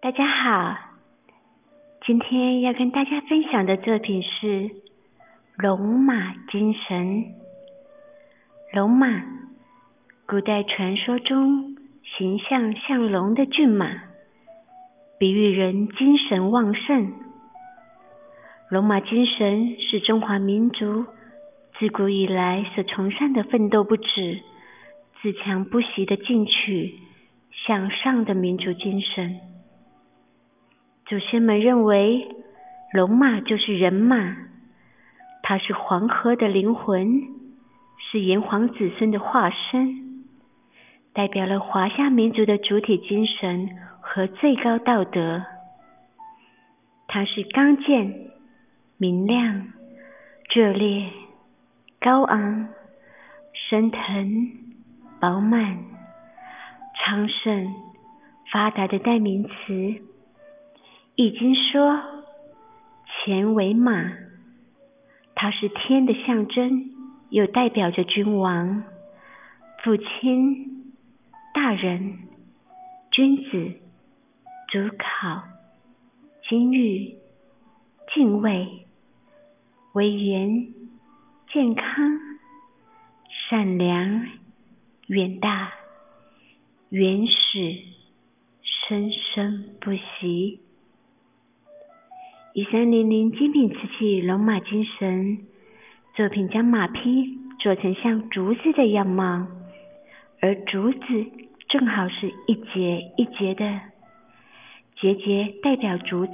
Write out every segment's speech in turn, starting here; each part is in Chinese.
大家好，今天要跟大家分享的作品是《龙马精神》。龙马，古代传说中形象像龙的骏马，比喻人精神旺盛。龙马精神是中华民族自古以来所崇尚的奋斗不止、自强不息的进取、向上的民族精神。祖先们认为，龙马就是人马，它是黄河的灵魂，是炎黄子孙的化身，代表了华夏民族的主体精神和最高道德。它是刚健、明亮、热烈、高昂、升腾、饱满、昌盛、发达的代名词。易经说：“乾为马，它是天的象征，又代表着君王、父亲、大人、君子、主考、金玉、敬畏、威严、健康、善良、远大、原始、生生不息。”一三零零精品瓷器龙马精神作品，将马匹做成像竹子的样貌，而竹子正好是一节一节的，节节代表竹刺，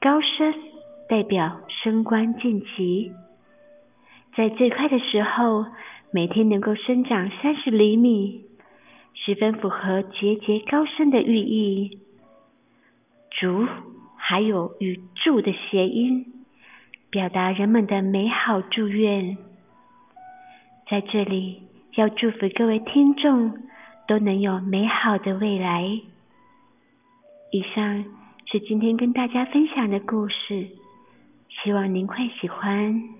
高升代表升官晋级，在最快的时候，每天能够生长三十厘米，十分符合节节高升的寓意。竹。还有与“祝”的谐音，表达人们的美好祝愿。在这里，要祝福各位听众都能有美好的未来。以上是今天跟大家分享的故事，希望您会喜欢。